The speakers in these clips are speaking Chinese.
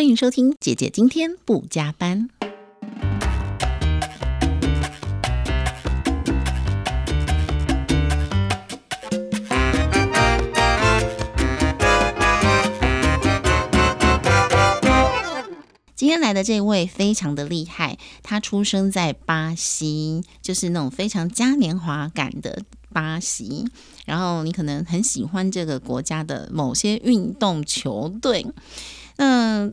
欢迎收听姐姐今天不加班。今天来的这位非常的厉害，他出生在巴西，就是那种非常嘉年华感的巴西。然后你可能很喜欢这个国家的某些运动球队。那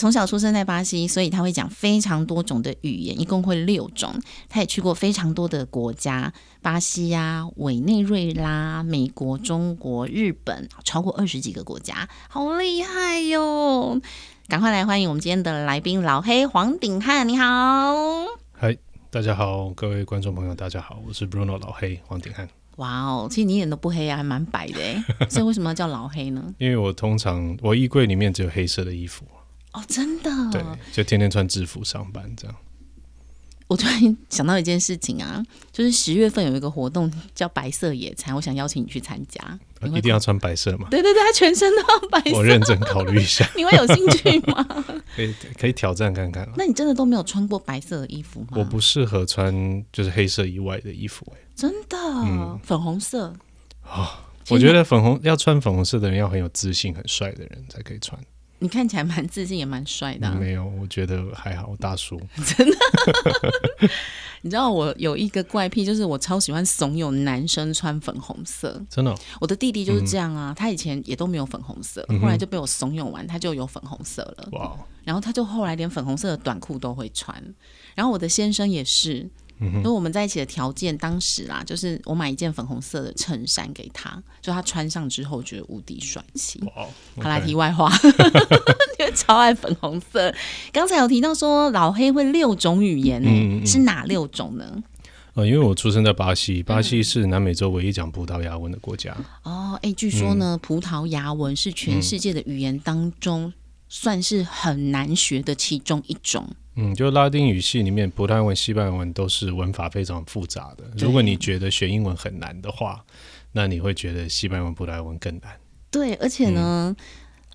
从小出生在巴西，所以他会讲非常多种的语言，一共会六种。他也去过非常多的国家，巴西呀、委内瑞拉、美国、中国、日本，超过二十几个国家，好厉害哟！赶快来欢迎我们今天的来宾老黑黄鼎汉，你好。嗨，大家好，各位观众朋友，大家好，我是 Bruno 老黑黄鼎汉。哇哦，其实你一点都不黑啊，还蛮白的哎，所以为什么要叫老黑呢？因为我通常我衣柜里面只有黑色的衣服，哦，真的，对，就天天穿制服上班这样。我突然想到一件事情啊，就是十月份有一个活动叫白色野餐，我想邀请你去参加。一定要穿白色吗？对对对，他全身都要白色。我认真考虑一下，你会有兴趣吗？可以可以挑战看看。那你真的都没有穿过白色的衣服吗？我不适合穿就是黑色以外的衣服，哎，真的，粉红色啊，我觉得粉红要穿粉红色的人要很有自信、很帅的人才可以穿。你看起来蛮自信，也蛮帅的。没有，我觉得还好，大叔。真的，你知道我有一个怪癖，就是我超喜欢怂恿男生穿粉红色。真的，我的弟弟就是这样啊，他以前也都没有粉红色，后来就被我怂恿完，他就有粉红色了。哇！然后他就后来连粉红色的短裤都会穿。然后我的先生也是。因为我们在一起的条件，当时啦，就是我买一件粉红色的衬衫给他，就他穿上之后觉得无敌帅气。好来题外话，因为超爱粉红色。刚才有提到说老黑会六种语言呢，是哪六种呢？呃，因为我出生在巴西，巴西是南美洲唯一讲葡萄牙文的国家。哦，哎，据说呢，葡萄牙文是全世界的语言当中算是很难学的其中一种。嗯，就拉丁语系里面，葡萄牙文、西班牙文都是文法非常复杂的。如果你觉得学英文很难的话，那你会觉得西班牙文、葡萄牙文更难。对，而且呢，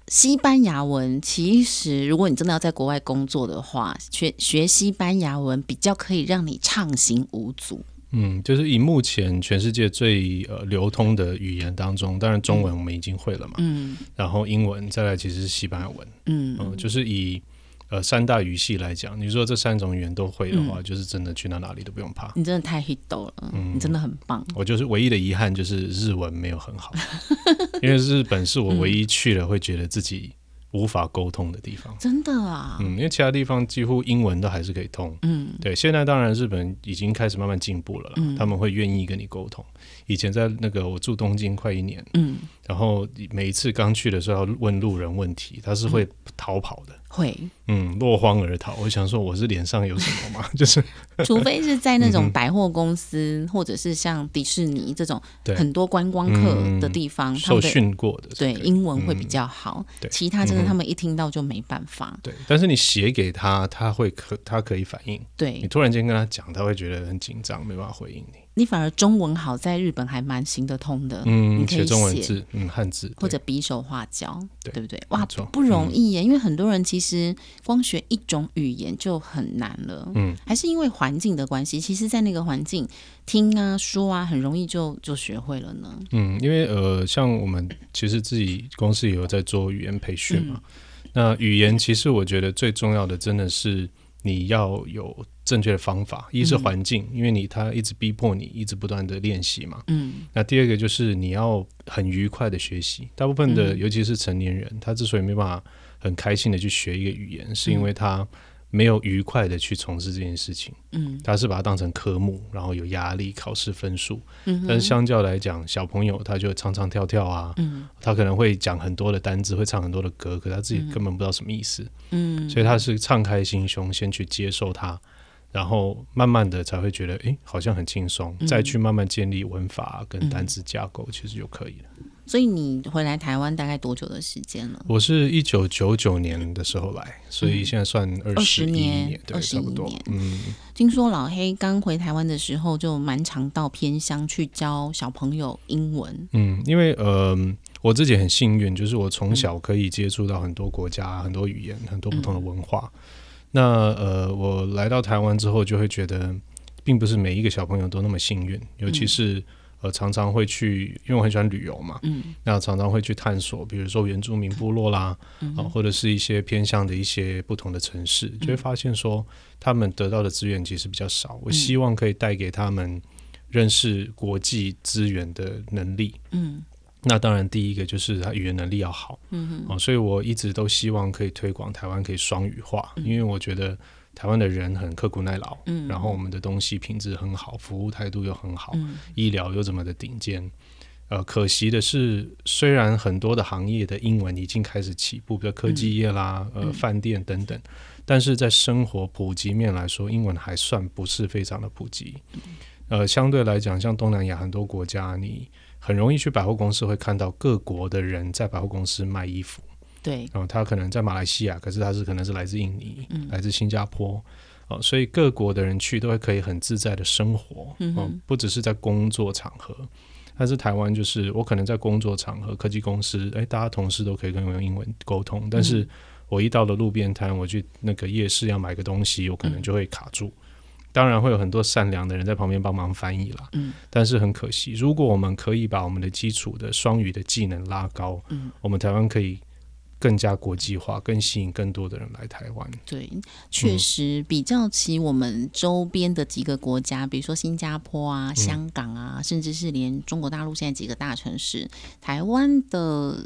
西班牙文其实如果你真的要在国外工作的话，学学西班牙文比较可以让你畅行无阻。嗯，就是以目前全世界最呃流通的语言当中，当然中文我们已经会了嘛，嗯，然后英文再来其实是西班牙文，嗯嗯，就是以。呃，三大语系来讲，你说这三种语言都会的话，就是真的去到哪里都不用怕。你真的太 hit 了，你真的很棒。我就是唯一的遗憾就是日文没有很好，因为日本是我唯一去了会觉得自己无法沟通的地方。真的啊？嗯，因为其他地方几乎英文都还是可以通。嗯，对。现在当然日本已经开始慢慢进步了，他们会愿意跟你沟通。以前在那个我住东京快一年，嗯，然后每一次刚去的时候要问路人问题，他是会逃跑的。会，嗯，落荒而逃。我想说，我是脸上有什么吗？就是，除非是在那种百货公司，或者是像迪士尼这种很多观光客的地方，受训过的，对，英文会比较好。对，其他真的他们一听到就没办法。对，但是你写给他，他会可他可以反应。对你突然间跟他讲，他会觉得很紧张，没办法回应你。你反而中文好，在日本还蛮行得通的。嗯，你可以写中文字，嗯，汉字或者比手画脚，对不对？哇，不容易耶！因为很多人其实光学一种语言就很难了。嗯，还是因为环境的关系。其实，在那个环境听啊、说啊，很容易就就学会了呢。嗯，因为呃，像我们其实自己公司也有在做语言培训嘛。那语言其实我觉得最重要的，真的是你要有。正确的方法，一是环境，因为你他一直逼迫你，一直不断的练习嘛。嗯。那第二个就是你要很愉快的学习。大部分的，尤其是成年人，他之所以没办法很开心的去学一个语言，是因为他没有愉快的去从事这件事情。嗯。他是把它当成科目，然后有压力，考试分数。嗯。但是相较来讲，小朋友他就唱唱跳跳啊。嗯。他可能会讲很多的单字，会唱很多的歌，可他自己根本不知道什么意思。嗯。所以他是敞开心胸，先去接受它。然后慢慢的才会觉得，哎，好像很轻松，再去慢慢建立文法跟单词架构，其实就可以了。所以你回来台湾大概多久的时间了？我是一九九九年的时候来，所以现在算二十一年年，对，21差不多年。嗯，听说老黑刚回台湾的时候就蛮常到偏乡去教小朋友英文。嗯，因为呃，我自己很幸运，就是我从小可以接触到很多国家、很多语言、很多不同的文化。那呃，我来到台湾之后，就会觉得，并不是每一个小朋友都那么幸运，尤其是、呃，常常会去，因为我很喜欢旅游嘛，嗯。那常常会去探索，比如说原住民部落啦，啊、或者是一些偏向的一些不同的城市，就会发现说，他们得到的资源其实比较少。我希望可以带给他们认识国际资源的能力。嗯。那当然，第一个就是他语言能力要好，嗯哦，所以我一直都希望可以推广台湾可以双语化，嗯。因为我觉得台湾的人很刻苦耐劳，嗯，然后我们的东西品质很好，服务态度又很好，嗯医疗又这么的顶尖。呃，可惜的是，虽然很多的行业的英文已经开始起步，比如科技业啦、嗯呃，饭店等等，但是在生活普及面来说，英文还算不是非常的普及。呃，相对来讲，像东南亚很多国家，你很容易去百货公司会看到各国的人在百货公司卖衣服。对，然后他可能在马来西亚，可是他是可能是来自印尼，来自新加坡，哦，所以各国的人去都会可以很自在的生活，哦，不只是在工作场合，但是台湾就是我可能在工作场合，科技公司，哎，大家同事都可以跟我用英文沟通，但是我一到了路边摊，我去那个夜市要买个东西，我可能就会卡住。当然会有很多善良的人在旁边帮忙翻译啦，嗯，但是很可惜，如果我们可以把我们的基础的双语的技能拉高，嗯，我们台湾可以更加国际化，更吸引更多的人来台湾。对，确实比较起我们周边的几个国家，比如说新加坡啊、香港啊，甚至是连中国大陆现在几个大城市，台湾的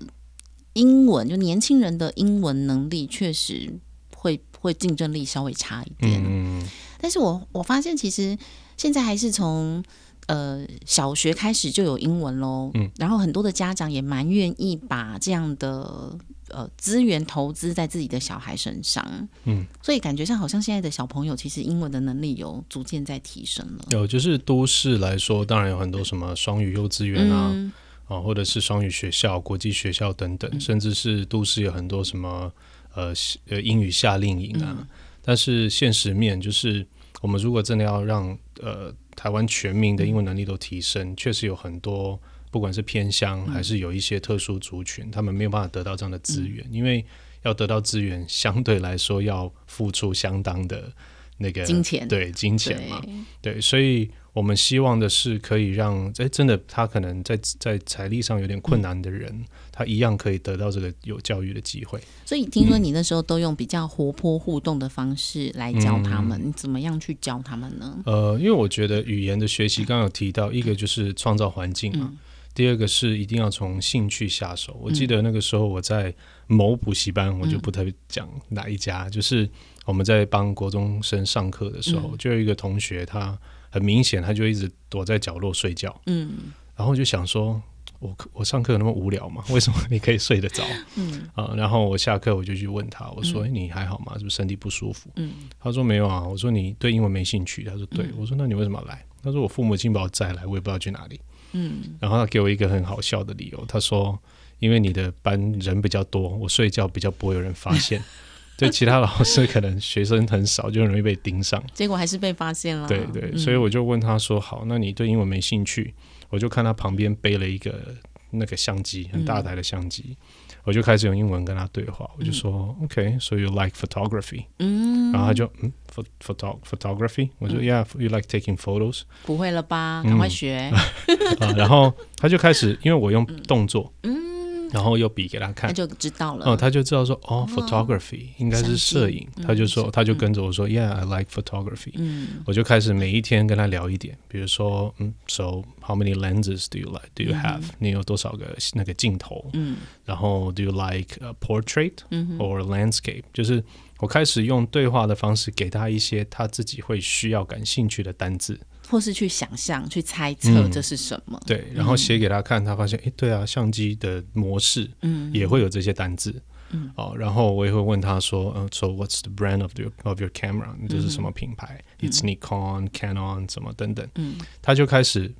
英文就年轻人的英文能力确实会会竞争力稍微差一点。嗯，但是我我发现其实现在还是从呃小学开始就有英文喽，嗯，然后很多的家长也蛮愿意把这样的呃资源投资在自己的小孩身上，嗯，所以感觉上好像现在的小朋友其实英文的能力有逐渐在提升了，有就是都市来说，当然有很多什么双语幼稚园啊，嗯。啊，或者是双语学校、国际学校等等，甚至是都市有很多什么呃呃英语夏令营啊。但是现实面就是，我们如果真的要让呃台湾全民的英文能力都提升，确实有很多不管是偏乡还是有一些特殊族群，他们没有办法得到这样的资源，因为要得到资源，相对来说要付出相当的那个金钱。对金钱嘛，对，对，所以我们希望的是可以让，哎，真的他可能在在财力上有点困难的人，他一样可以得到这个有教育的机会。所以听说你那时候都用比较活泼互动的方式来教他们，你怎么样去教他们呢？呃，因为我觉得语言的学习，刚刚有提到，一个就是创造环境嘛，第二个是一定要从兴趣下手。我记得那个时候我在某补习班，我就不特别讲哪一家，就是我们在帮国中生上课的时候，就有一个同学，他很明显他就一直躲在角落睡觉，嗯然后就想说。我我上课有那么无聊吗？为什么你可以睡得着？嗯啊，然后我下课我就去问他，我说：“哎、你还好吗？是不是身体不舒服？”嗯他说：“没有啊。”我说：“你对英文没兴趣？”他说：“对。我说：“那你为什么要来？”他说：“我父母亲把我载来，我也不知道去哪里。”嗯然后他给我一个很好笑的理由，他说：“因为你的班人比较多，我睡觉比较不会有人发现。对其他老师可能学生很少，就很容易被盯上。结果还是被发现了。对对，嗯所以我就问他说：“好，那你对英文没兴趣？”我就看他旁边背了一个那个相机，很大台的相机，我就开始用英文跟他对话。我就说、o k so you like photography？” 嗯，然后他就嗯，pho photo photography？我说、Yeah，you like taking photos？不会了吧？嗯赶快学，啊，然后他就开始，因为我用动作，嗯然后又比给他看，他。就知道了。哦，他就知道说，哦，photography 应该是摄影，他就说，他就跟着我说，Yeah，I like photography。嗯我就开始每一天跟他聊一点，比如说，嗯，So how many lenses do you like? Do you have？、你有多少个那个镜头？嗯然后 Do you like a portrait 嗯 or landscape？、就是我开始用对话的方式给他一些他自己会需要感兴趣的单字，或是去想象、去猜测嗯。这是什么。对，然后写给他看，他发现，诶，对啊，相机的模式嗯。也会有这些单字。嗯。哦，然后我也会问他说，嗯、s o what's the brand of your of your camera？你这是什么品牌、i t s Nikon、Canon 什么等等。嗯。他就开始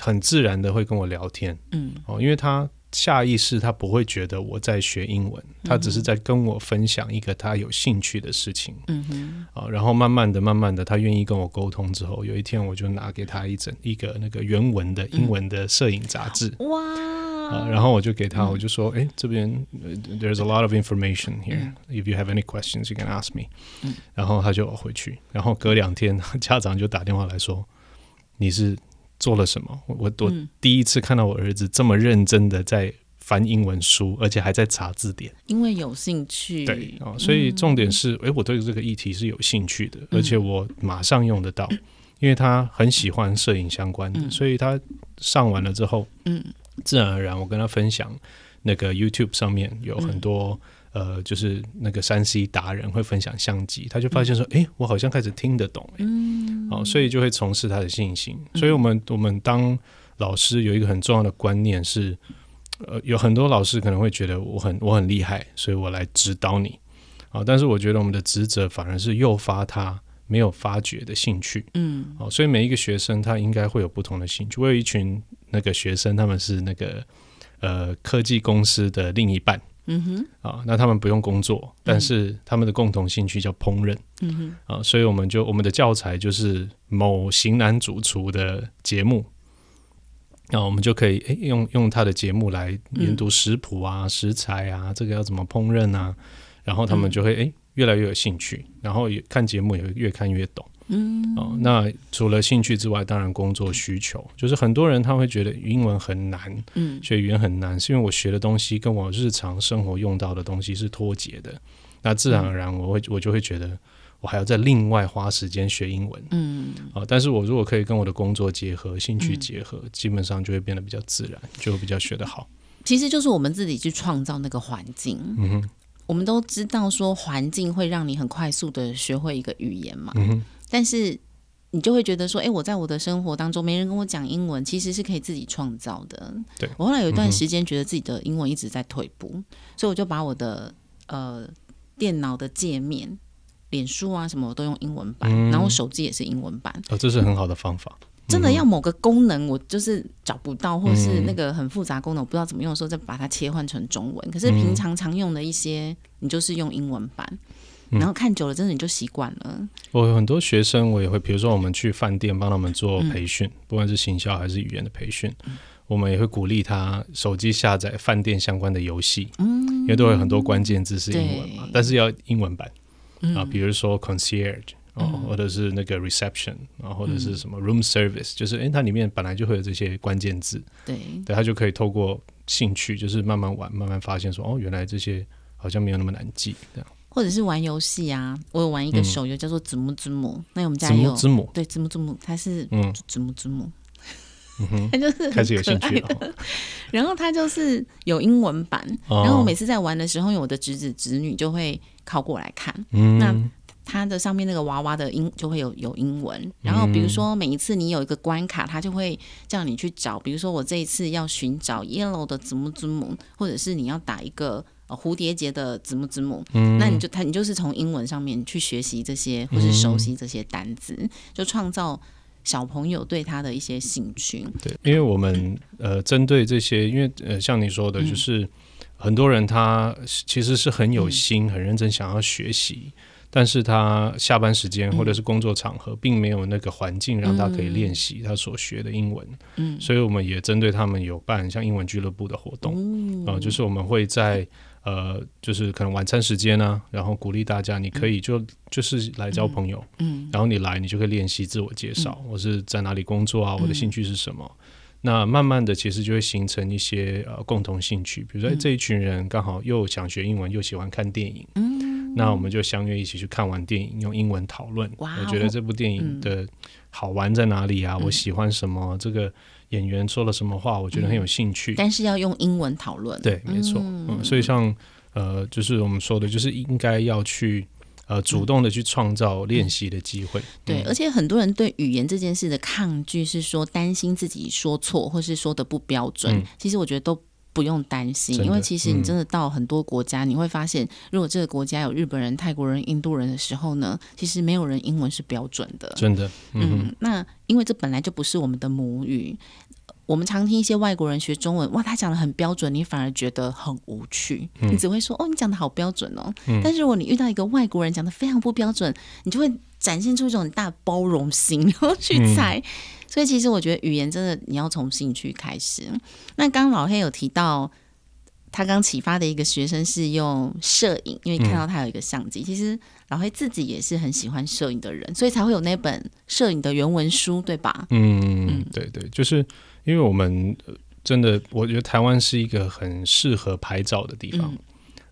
很自然的会跟我聊天。嗯。哦，因为他下意识他不会觉得我在学英文，他只是在跟我分享一个他有兴趣的事情。嗯哼，啊，然后慢慢的、慢慢的，他愿意跟我沟通之后，有一天我就拿给他一整一个那个原文的英文的摄影杂志。哇！啊，然后我就给他，我就说，哎，这边 there's a lot of information here. If you have any questions, you can ask me. 然后他就回去，然后隔两天 家长就打电话来说，你是做了什么？我我我第一次看到我儿子这么认真的在翻英文书，而且还在查字典。因为有兴趣，对啊，所以重点是，哎，我对这个议题是有兴趣的，而且我马上用得到，因为他很喜欢摄影相关的，所以他上完了之后，嗯。自然而然，我跟他分享那个 YouTube 上面有很多呃，就是那个山西达人会分享相机，他就发现说，哎，我好像开始听得懂，嗯，哦，所以就会从事他的信心。所以我们我们当老师有一个很重要的观念是，呃，有很多老师可能会觉得我很我很厉害，所以我来指导你啊，但是我觉得我们的职责反而是诱发他没有发掘的兴趣，嗯，哦，所以每一个学生他应该会有不同的兴趣。我有一群。那个学生他们是那个呃科技公司的另一半，嗯哼，啊，那他们不用工作，但是他们的共同兴趣叫烹饪，嗯哼，啊，所以我们就我们的教材就是某型男主厨的节目，那我们就可以诶用用他的节目来研读食谱啊、食材啊，这个要怎么烹饪啊，然后他们就会诶越来越有兴趣，然后也看节目也会越看越懂。嗯。哦，那除了兴趣之外，当然工作需求，就是很多人他会觉得英文很难，嗯，学语言很难，是因为我学的东西跟我日常生活用到的东西是脱节的，那自然而然我会我就会觉得我还要再另外花时间学英文，嗯，啊，但是我如果可以跟我的工作结合，兴趣结合，基本上就会变得比较自然，就会比较学得好。其实就是我们自己去创造那个环境，嗯哼，我们都知道说环境会让你很快速的学会一个语言嘛，嗯哼。但是你就会觉得说，哎，我在我的生活当中没人跟我讲英文，其实是可以自己创造的。对我后来有一段时间觉得自己的英文一直在退步，所以我就把我的呃电脑的界面、脸书啊什么我都用英文版，然后手机也是英文版。哦，这是很好的方法。真的要某个功能我就是找不到，或是那个很复杂功能我不知道怎么用的时候，再把它切换成中文。可是平常常用的一些，你就是用英文版。然后看久了，真的你就习惯了。我有很多学生，我也会，比如说我们去饭店帮他们做培训，不管是行销还是语言的培训，我们也会鼓励他手机下载饭店相关的游戏，嗯，因为都有很多关键字是英文嘛，但是要英文版。啊，比如说 concierge 哦，或者是那个 reception 然后，或者是什么 room service，就是哎，它里面本来就会有这些关键字，对，对，他就可以透过兴趣，就是慢慢玩，慢慢发现说，哦，原来这些好像没有那么难记，这样。或者是玩游戏啊，我有玩一个手游叫做子母子母，那我们家也有。子母，对子母子母，它是嗯。子母子母，它就是开始有兴趣了。然后它就是有英文版，然后我每次在玩的时候，因为我的侄子侄女就会靠过来看，那它的上面那个娃娃的英就会有有英文。然后比如说每一次你有一个关卡，它就会叫你去找，比如说我这一次要寻找 yellow 的子母子母，或者是你要打一个。蝴蝶结的子母子母，那你就他你就是从英文上面去学习这些，或是熟悉这些单词，就创造小朋友对他的一些兴趣。对，因为我们呃针对这些，因为呃像你说的，就是很多人他其实是很有心、很认真想要学习。但是他下班时间或者是工作场合，并没有那个环境让他可以练习他所学的英文。嗯，所以我们也针对他们有办像英文俱乐部的活动啊，就是我们会在呃，就是可能晚餐时间呢，然后鼓励大家，你可以就就是来交朋友，嗯，然后你来，你就可以练习自我介绍，我是在哪里工作啊，我的兴趣是什么。那慢慢的，其实就会形成一些呃共同兴趣，比如说这一群人刚好又想学英文，又喜欢看电影，嗯。那我们就相约一起去看完电影，用英文讨论。我觉得这部电影的好玩在哪里啊？我喜欢什么？这个演员说了什么话？我觉得很有兴趣。但是要用英文讨论。对，没错。嗯，所以像呃，就是我们说的，就是应该要去呃主动的去创造练习的机会。对，而且很多人对语言这件事的抗拒是说担心自己说错，或是说的不标准。其实我觉得都。不用担心，因为其实你真的到很多国家，你会发现，如果这个国家有日本人、泰国人、印度人的时候呢，其实没有人英文是标准的。真的，嗯，那因为这本来就不是我们的母语，我们常听一些外国人学中文，哇，他讲的很标准，你反而觉得很无趣，你只会说哦，你讲的好标准哦。但是如果你遇到一个外国人讲的非常不标准，你就会展现出一种很大的包容心，然后去猜。所以其实我觉得语言真的你要从兴趣开始。那刚刚老黑有提到。他刚启发的一个学生是用摄影，因为看到他有一个相机。其实老黑自己也是很喜欢摄影的人，所以才会有那本摄影的原文书，对吧？嗯，对对，就是因为我们真的，我觉得台湾是一个很适合拍照的地方。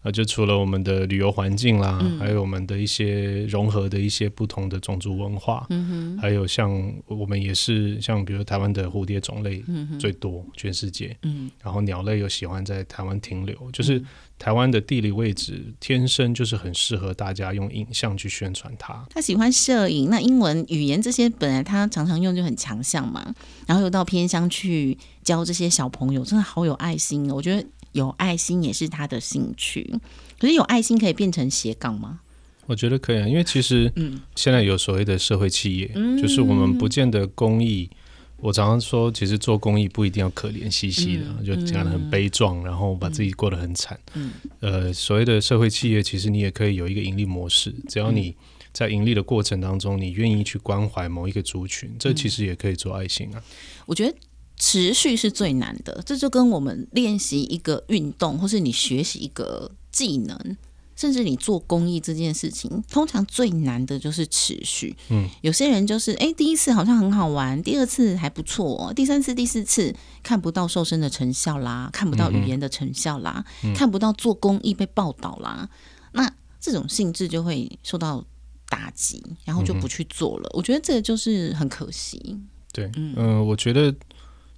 啊，就除了我们的旅游环境啦，还有我们的一些融合的一些不同的种族文化，嗯还有像我们也是像比如台湾的蝴蝶种类最多，全世界，嗯然后鸟类又喜欢在台湾停留，就是台湾的地理位置天生就是很适合大家用影像去宣传它。他喜欢摄影，那英文语言这些本来他常常用就很强项嘛，然后又到偏乡去教这些小朋友，真的好有爱心哦，我觉得。有爱心也是他的兴趣，可是有爱心可以变成斜杠吗？我觉得可以啊，因为其实现在有所谓的社会企业，就是我们不见得公益。我常常说，其实做公益不一定要可怜兮兮的，就讲的很悲壮，然后把自己过得很惨。嗯呃，所谓的社会企业，其实你也可以有一个盈利模式，只要你在盈利的过程当中，你愿意去关怀某一个族群，这其实也可以做爱心啊。我觉得。持续是最难的，这就跟我们练习一个运动，或是你学习一个技能，甚至你做公益这件事情，通常最难的就是持续。嗯，有些人就是哎，第一次好像很好玩，第二次还不错，第三次、第四次看不到瘦身的成效啦，看不到语言的成效啦，看不到做公益被报道啦，那这种性质就会受到打击，然后就不去做了。我觉得这个就是很可惜。对，嗯，我觉得。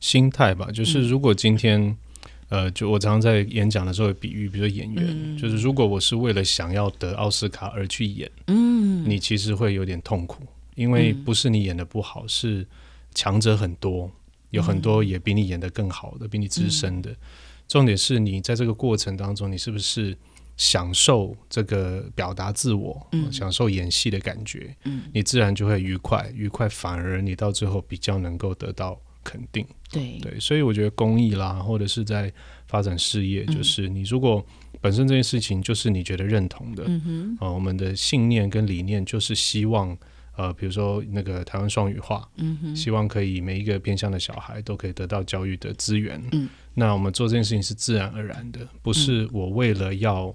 心态吧，就是如果今天，呃，就我常常在演讲的时候比喻，比如说演员，就是如果我是为了想要得奥斯卡而去演，嗯，你其实会有点痛苦，因为不是你演的不好，是强者很多，有很多也比你演的更好的，比你资深的。重点是你在这个过程当中，你是不是享受这个表达自我，享受演戏的感觉，嗯，你自然就会愉快，愉快反而你到最后比较能够得到。肯定，对。对，所以我觉得公益啦，或者是在发展事业，就是你如果本身这件事情就是你觉得认同的，嗯哼，啊，我们的信念跟理念就是希望，呃，比如说那个台湾双语化，嗯哼，希望可以每一个偏向的小孩都可以得到教育的资源，嗯，那我们做这件事情是自然而然的，不是我为了要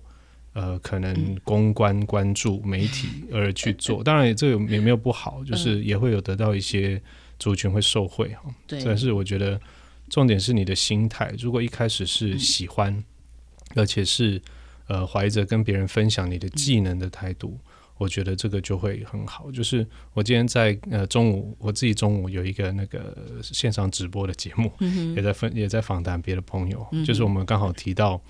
呃可能公关关注媒体而去做，当然这个也没有不好，就是也会有得到一些。族群会受贿哈，但是我觉得重点是你的心态。如果一开始是喜欢，而且是呃怀着跟别人分享你的技能的态度，我觉得这个就会很好。就是我今天在呃中午，我自己中午有一个那个线上直播的节目，也在分也在访谈别的朋友，就是我们刚好提到。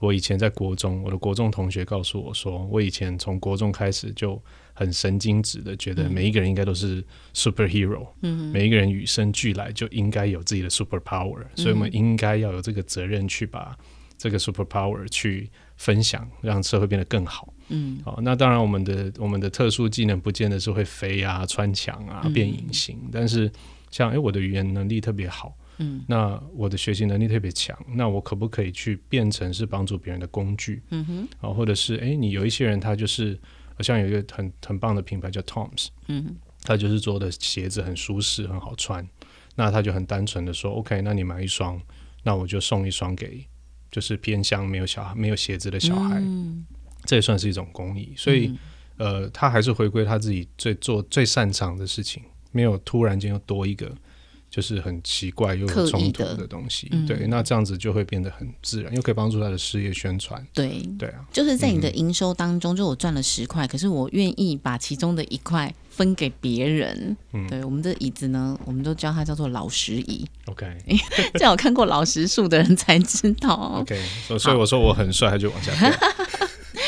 我以前在国中，我的国中同学告诉我说，我以前从国中开始就很神经质的觉得每一个人应该都是 superhero，嗯，每一个人与生俱来就应该有自己的 super power，所以我们应该要有这个责任去把这个 super power 去分享，让社会变得更好。嗯，好，那当然我们的我们的特殊技能不见得是会飞啊、穿墙啊、变隐形，但是像哎，我的语言能力特别好。嗯，那我的学习能力特别强，那我可不可以去变成是帮助别人的工具？嗯哼，啊，或者是哎，你有一些人他就是好像有一个很很棒的品牌叫 Tom's，嗯，他就是做的鞋子很舒适很好穿，那他就很单纯的说，OK，那你买一双，那我就送一双给就是偏乡没有小孩没有鞋子的小孩，这也算是一种公益，所以呃，他还是回归他自己最做最擅长的事情，没有突然间又多一个。就是很奇怪又有冲突的东西，对，那这样子就会变得很自然，又可以帮助他的事业宣传。对，对啊，就是在你的营收当中，就我赚了十块，可是我愿意把其中的一块分给别人。嗯，对，我们的椅子呢，我们都叫它叫做老实椅。OK，这样有看过老实树的人才知道。OK，所以我说我很帅，他就往下掉。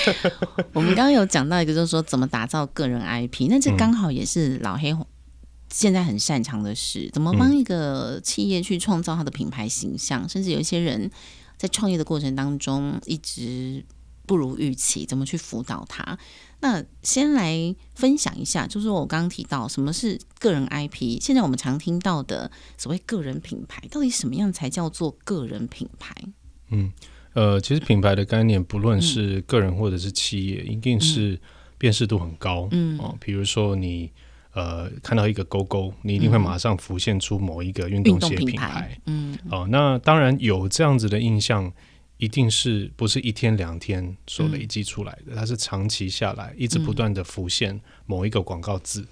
我们刚刚有讲到一个，就是说怎么打造个人 IP，那这刚好也是老黑。现在很擅长的是怎么帮一个企业去创造它的品牌形象，甚至有一些人在创业的过程当中一直不如预期，怎么去辅导他？那先来分享一下，就是我刚刚提到什么是个人 IP，现在我们常听到的所谓个人品牌，到底什么样才叫做个人品牌？嗯，呃，其实品牌的概念，不论是个人或者是企业，一定是辨识度很高。嗯哦，比如说你呃看到一个勾勾，你一定会马上浮现出某一个运动鞋品牌。嗯哦，那当然有这样子的印象。一定是不是一天两天所累积出来的？它是长期下来，一直不断的浮现某一个广告字，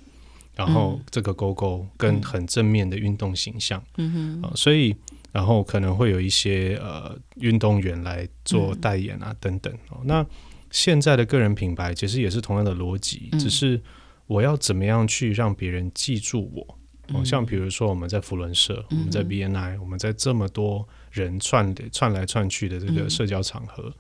然后这个勾勾跟很正面的运动形象，嗯哼，所以然后可能会有一些呃运动员来做代言啊等等哦。那现在的个人品牌其实也是同样的逻辑，只是我要怎么样去让别人记住我？哦，像比如说我们在福伦社，我们在 BNI，我们在这么多。人串的串来串去的这个社交场合，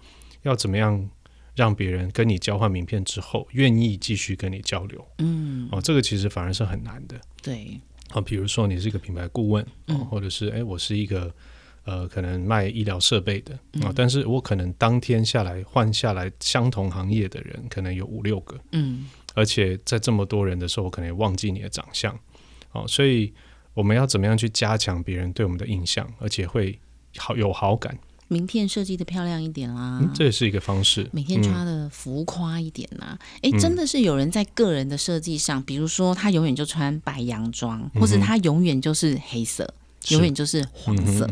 要怎么样让别人跟你交换名片之后，愿意继续跟你交流？嗯，哦，这个其实反而是很难的。对，啊，比如说你是一个品牌顾问，哦，或者是哎，我是一个呃，可能卖医疗设备的啊，但是我可能当天下来换下来相同行业的人，可能有五六个，嗯，而且在这么多人的时候，我可能也忘记你的长相，哦，所以我们要怎么样去加强别人对我们的印象，而且会。好有好感，名片设计的漂亮一点啦，这也是一个方式。每天穿的浮夸一点啦，哎，真的是有人在个人的设计上，比如说他永远就穿白洋装，或者他永远就是黑色，永远就是黄色。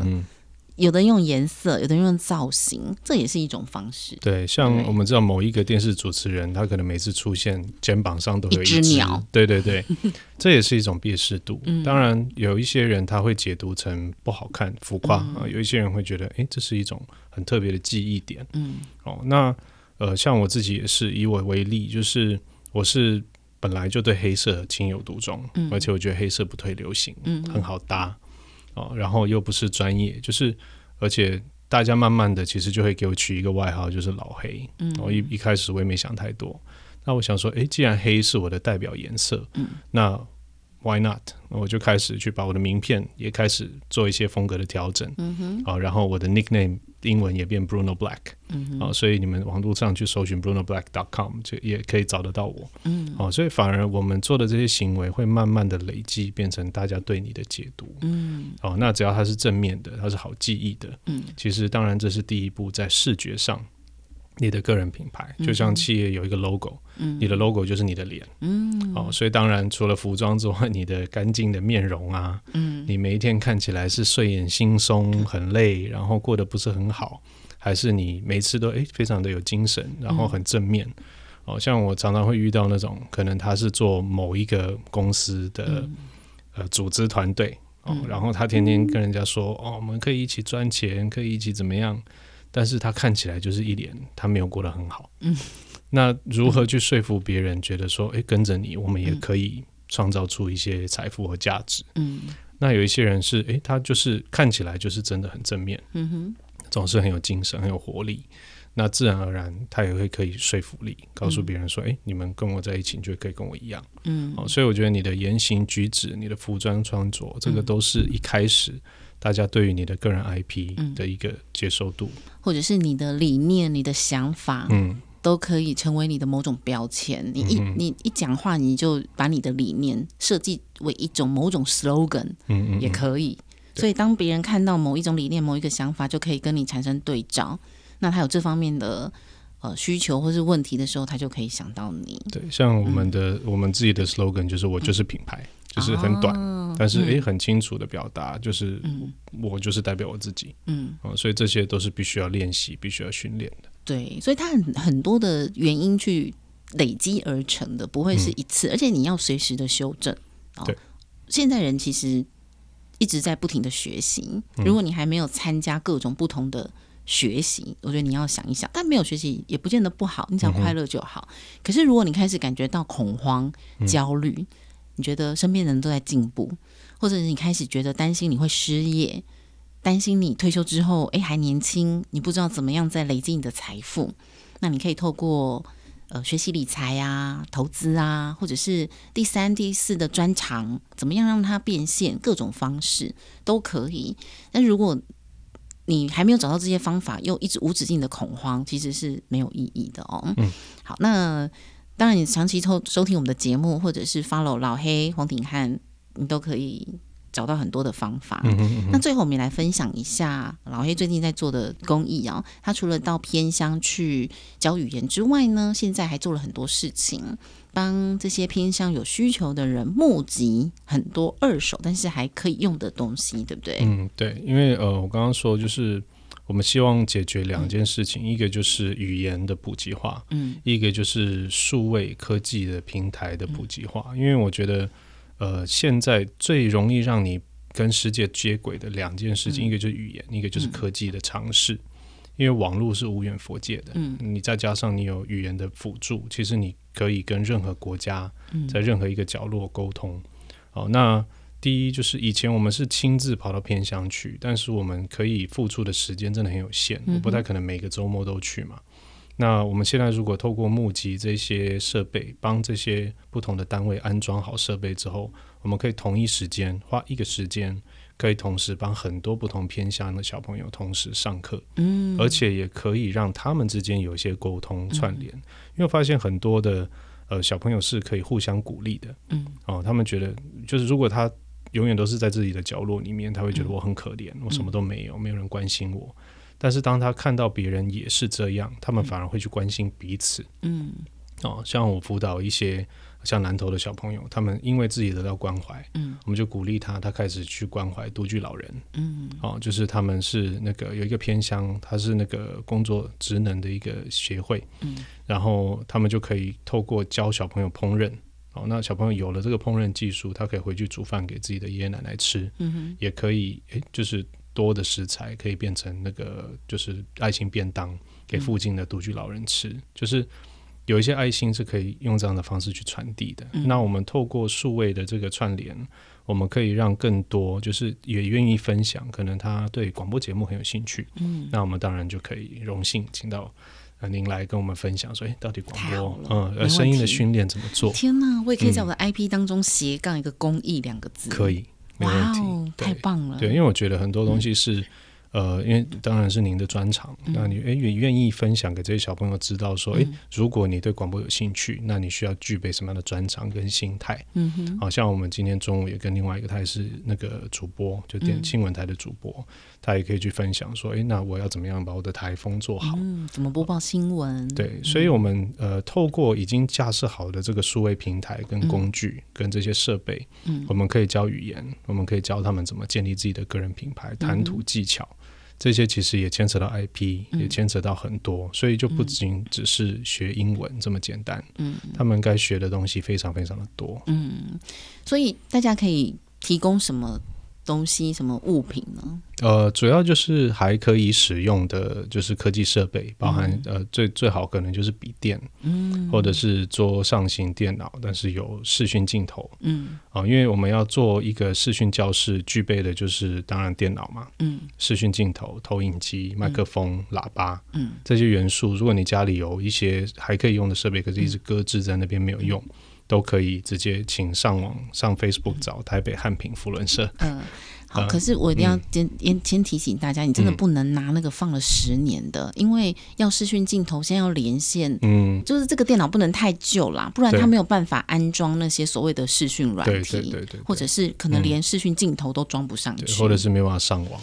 有的用颜色，有的用造型，这也是一种方式。对，像我们知道某一个电视主持人，他可能每次出现肩膀上都有一只鸟。对对对，这也是一种辨识度。当然，有一些人他会解读成不好看、浮夸啊；有一些人会觉得，哎，这是一种很特别的记忆点。嗯，哦，那呃，像我自己也是以我为例，就是我是本来就对黑色情有独钟，而且我觉得黑色不退流行，嗯，很好搭。哦，然后又不是专业，就是，而且大家慢慢的其实就会给我取一个外号，就是老黑。嗯，我一一开始我也没想太多，那我想说，哎，既然黑是我的代表颜色，嗯，那 why not？我就开始去把我的名片也开始做一些风格的调整。嗯哼，啊，然后我的 nickname。英文也变 Bruno Black，嗯，哦，所以你们网络上去搜寻 Bruno Black dot com 就也可以找得到我，嗯，哦，所以反而我们做的这些行为会慢慢的累积，变成大家对你的解读，嗯，哦，那只要它是正面的，它是好记忆的，嗯，其实当然这是第一步，在视觉上。你的个人品牌就像企业有一个 logo，嗯，你的 logo 就是你的脸，嗯，哦，所以当然除了服装之外，你的干净的面容啊，嗯，你每一天看起来是睡眼惺忪、很累，然后过得不是很好，还是你每次都诶非常的有精神，然后很正面，哦，像我常常会遇到那种可能他是做某一个公司的呃组织团队，哦，然后他天天跟人家说哦，我们可以一起赚钱，可以一起怎么样。但是他看起来就是一脸他没有过得很好，嗯，那如何去说服别人觉得说，哎，跟着你，我们也可以创造出一些财富和价值，嗯，那有一些人是，哎，他就是看起来就是真的很正面，嗯哼，总是很有精神，很有活力，那自然而然他也会可以说服力，告诉别人说，哎，你们跟我在一起，就可以跟我一样，嗯，哦，所以我觉得你的言行举止、你的服装穿着，这个都是一开始。大家对于你的个人 IP 的一个接受度，或者是你的理念、你的想法，嗯，都可以成为你的某种标签。你一你一讲话，你就把你的理念设计为一种某种 slogan，嗯嗯，也可以。所以当别人看到某一种理念、某一个想法，就可以跟你产生对照。那他有这方面的呃需求或是问题的时候，他就可以想到你。对，像我们的我们自己的 slogan 就是“我就是品牌”。就是很短，但是诶很清楚的表达，就是我就是代表我自己，嗯，所以这些都是必须要练习、必须要训练的。对，所以它很很多的原因去累积而成的，不会是一次，而且你要随时的修正。对，现在人其实一直在不停的学习，如果你还没有参加各种不同的学习，我觉得你要想一想，但没有学习也不见得不好，你只要快乐就好。可是如果你开始感觉到恐慌、焦虑，你觉得身边人都在进步，或者是你开始觉得担心你会失业，担心你退休之后，哎还年轻，你不知道怎么样再累积你的财富，那你可以透过呃学习理财啊、投资啊，或者是第三、第四的专长，怎么样让它变现，各种方式都可以。但如果你还没有找到这些方法，又一直无止境的恐慌，其实是没有意义的哦。嗯，好，那当然，你长期收收听我们的节目，或者是 follow 老黑黄鼎汉，你都可以找到很多的方法。嗯哼嗯那最后我们也来分享一下老黑最近在做的公益啊、他除了到偏乡去教语言之外呢，现在还做了很多事情，帮这些偏乡有需求的人募集很多二手但是还可以用的东西，对不对？嗯，对，因为呃，我刚刚说就是我们希望解决两件事情，一个就是语言的普及化，嗯，一个就是数位科技的平台的普及化。因为我觉得呃，现在最容易让你跟世界接轨的两件事情，一个就是语言，一个就是科技的尝试。因为网络是无远佛界的，嗯，你再加上你有语言的辅助，其实你可以跟任何国家嗯。在任何一个角落沟通。好，那第一就是以前我们是亲自跑到偏乡去，但是我们可以付出的时间真的很有限，我不太可能每个周末都去嘛。那我们现在如果透过募集这些设备，帮这些不同的单位安装好设备之后，我们可以同一时间花一个时间，可以同时帮很多不同偏乡的小朋友同时上课，嗯，而且也可以让他们之间有一些沟通串联。因为发现很多的呃小朋友是可以互相鼓励的，嗯，哦，他们觉得就是如果他永远都是在自己的角落里面，他会觉得我很可怜，我什么都没有，没有人关心我。但是当他看到别人也是这样，他们反而会去关心彼此。嗯。哦，像我辅导一些像南投的小朋友，他们因为自己得到关怀，嗯，我们就鼓励他，他开始去关怀独居老人。嗯。哦，就是他们是那个有一个偏乡，他是那个工作职能的一个协会，嗯，然后他们就可以透过教小朋友烹饪，哦，那小朋友有了这个烹饪技术，他可以回去煮饭给自己的爷爷奶奶吃，嗯哼也可以，诶，就是多的食材可以变成那个就是爱心便当给附近的独居老人吃，就是有一些爱心是可以用这样的方式去传递的。嗯那我们透过数位的这个串联，我们可以让更多就是也愿意分享，可能他对广播节目很有兴趣，嗯，那我们当然就可以荣幸请到。呃，您来跟我们分享说，哎，到底广播嗯，呃，声音的题训练怎么做？天哪，我也可以在我的 IP 当中斜杠一个公益两个字，可以，没问题。哦，太棒了，对，因为我觉得很多东西是，呃，因为当然是您的专长，那你哎也愿意分享给这些小朋友知道说，哎，如果你对广播有兴趣，那你需要具备什么样的专长跟心态？嗯哼，好像我们今天中午也跟另外一个，他也是那个主播，就电新闻台的主播，他也可以去分享说，诶，那我要怎么样把我的台风做好？嗯，怎么播报新闻？对，所以我们呃，透过已经架设好的这个数位平台跟工具跟这些设备，嗯我们可以教语言，我们可以教他们怎么建立自己的个人品牌、谈吐技巧，这些其实也牵扯到 IP，、也牵扯到很多，所以就不仅只是学英文这么简单，嗯他们该学的东西非常非常的多。嗯，所以大家可以提供什么东西、什么物品呢？呃，主要就是还可以使用的就是科技设备，包含、呃最最好可能就是笔电，嗯或者是桌上型电脑，但是有视讯镜头。嗯啊、因为我们要做一个视讯教室，具备的就是当然电脑嘛，嗯视讯镜头、投影机、麦克风、喇叭嗯这些元素。如果你家里有一些还可以用的设备，可是一直搁置在那边没有用，都可以直接请上网上 Facebook 找台北汉品福伦社。嗯。好，呃可是我一定要先先先提醒大家，你真的嗯。不能拿那个放了十年的，因为要视讯镜头，先要连线，嗯，就是这个电脑不能太旧啦，不然它没有办法安装那些所谓的视讯软对体，对对对对或者是可能连视讯镜头都装不上对，去，或者是没有办法上网。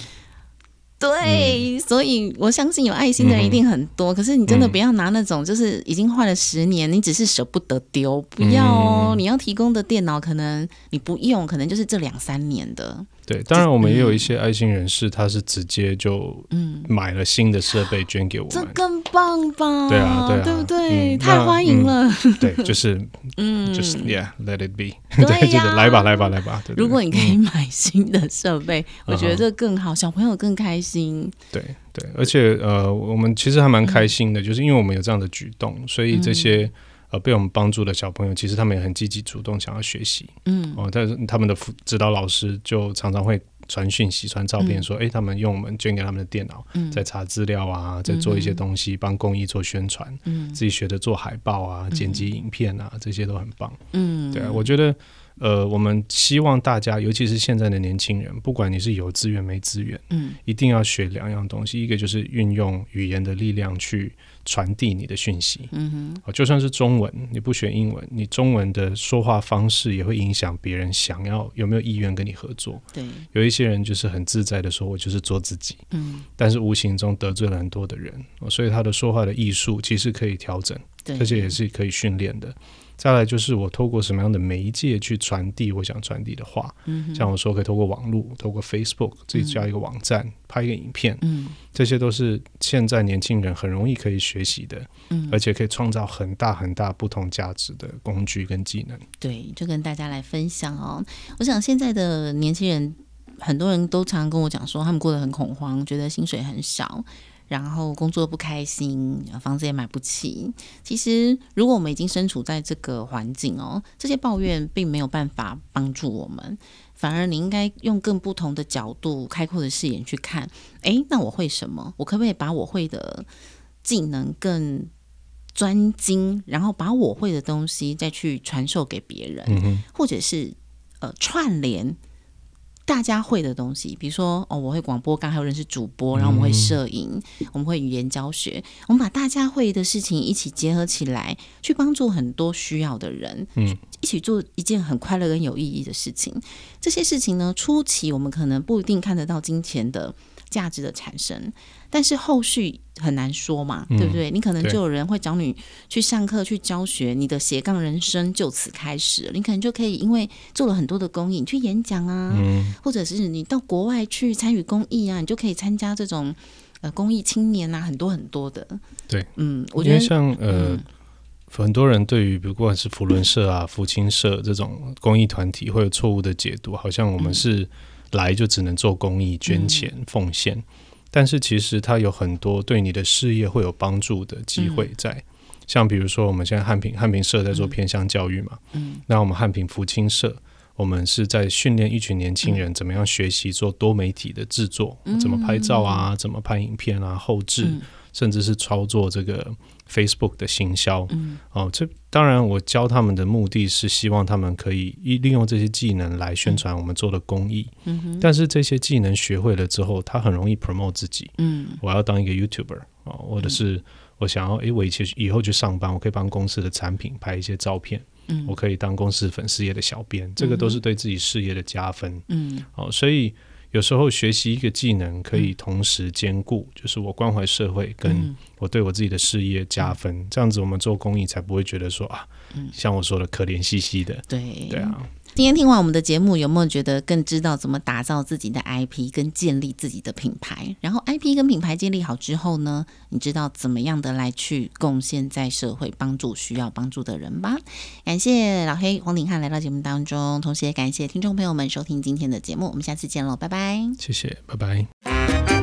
对，所以我相信有爱心的人一定很多。可是你真的不要拿那种就是已经坏了十年，你只是舍不得丢，不要哦。你要提供的电脑，可能你不用，可能就是这两三年的。对，当然我们也有一些爱心人士，他是直接就嗯，买了新的设备捐给我们。这更棒吧？对啊对啊对不对？嗯太那欢迎了。对，就是嗯，就是 Yeah，let it be。对对，就是呀来吧，来吧，来吧。对对如果你可以买新的设备，我觉得这更好，小朋友更开心。对对，而且呃，我们其实还蛮开心的，就是因为我们有这样的举动，所以这些、呃被我们帮助的小朋友，其实他们也很积极主动想要学习嗯。哦。但是他们的辅指导老师就常常会传讯息、传照片说，哎，他们用我们捐给他们的电脑，嗯。在查资料啊，在做一些东西，帮公益做宣传，嗯。自己学着做海报啊、剪辑影片啊，这些都很棒。嗯，对啊，我觉得呃，我们希望大家，尤其是现在的年轻人，不管你是有资源没资源，嗯，一定要学两样东西，一个就是运用语言的力量去传递你的讯息，嗯哼，哦，就算是中文，你不学英文，你中文的说话方式也会影响别人想要有没有意愿跟你合作。对，有一些人就是很自在的说，我就是做自己，嗯，但是无形中得罪了很多的人，哦所以他的说话的艺术其实可以调整，对，而且也是可以训练的。再来就是我透过什么样的媒介去传递我想传递的话，嗯，像我说可以透过网络，透过 Facebook 自己加一个网站，拍一个影片，嗯。这些都是现在年轻人很容易可以学习的，嗯，而且可以创造很大很大不同价值的工具跟技能。对，就跟大家来分享哦。我想现在的年轻人，很多人都常常跟我讲说，他们过得很恐慌，觉得薪水很少，然后工作不开心，房子也买不起。其实，如果我们已经身处在这个环境哦，这些抱怨并没有办法帮助我们，反而你应该用更不同的角度、开阔的视野去看。诶，那我会什么？我可不可以把我会的技能更专精，然后把我会的东西再去传授给别人？嗯，或者是呃串联大家会的东西，比如说哦，我会广播，刚还有认识主播，然后我们会摄影，我们会语言教学，我们把大家会的事情一起结合起来，去帮助很多需要的人，嗯，一起做一件很快乐跟有意义的事情。这些事情呢，初期我们可能不一定看得到金钱的价值的产生，但是后续很难说嘛，嗯对不对？你可能就有人会找你去上课、去教学，你的斜杠人生就此开始。你可能就可以因为做了很多的公益，你去演讲啊，嗯或者是你到国外去参与公益啊，你就可以参加这种呃公益青年啊，很多很多的。对，嗯，我觉得像呃。嗯很多人对于不管是福伦社啊、福清社这种公益团体，会有错误的解读，好像我们是来就只能做公益、捐钱、奉献。但是其实它有很多对你的事业会有帮助的机会在，像比如说我们现在汉平汉平社在做偏向教育嘛，嗯。那我们汉平福清社，我们是在训练一群年轻人怎么样学习做多媒体的制作，怎么拍照啊，怎么拍影片啊，后置，嗯。甚至是操作这个 Facebook 的行销。嗯哦，这当然我教他们的目的是希望他们可以一利用这些技能来宣传我们做的公益。嗯哼但是这些技能学会了之后，他很容易 promote 自己。嗯我要当一个 YouTuber 哦，或者是我想要，诶，我以前以后去上班，我可以帮公司的产品拍一些照片，嗯我可以当公司粉丝页的小编，这个都是对自己事业的加分。嗯哦，所以有时候学习一个技能可以同时兼顾，就是我关怀社会跟嗯。我对我自己的事业加分，这样子我们做公益才不会觉得说啊，嗯。像我说的可怜兮兮的。对。对啊，今天听完我们的节目，有没有觉得更知道怎么打造自己的 IP，跟建立自己的品牌？然后 IP 跟品牌建立好之后呢，你知道怎么样的来去贡献在社会，帮助需要帮助的人吧？感谢老黑黄鼎汉来到节目当中，同时也感谢听众朋友们收听今天的节目，我们下次见喽，拜拜。谢谢，拜拜。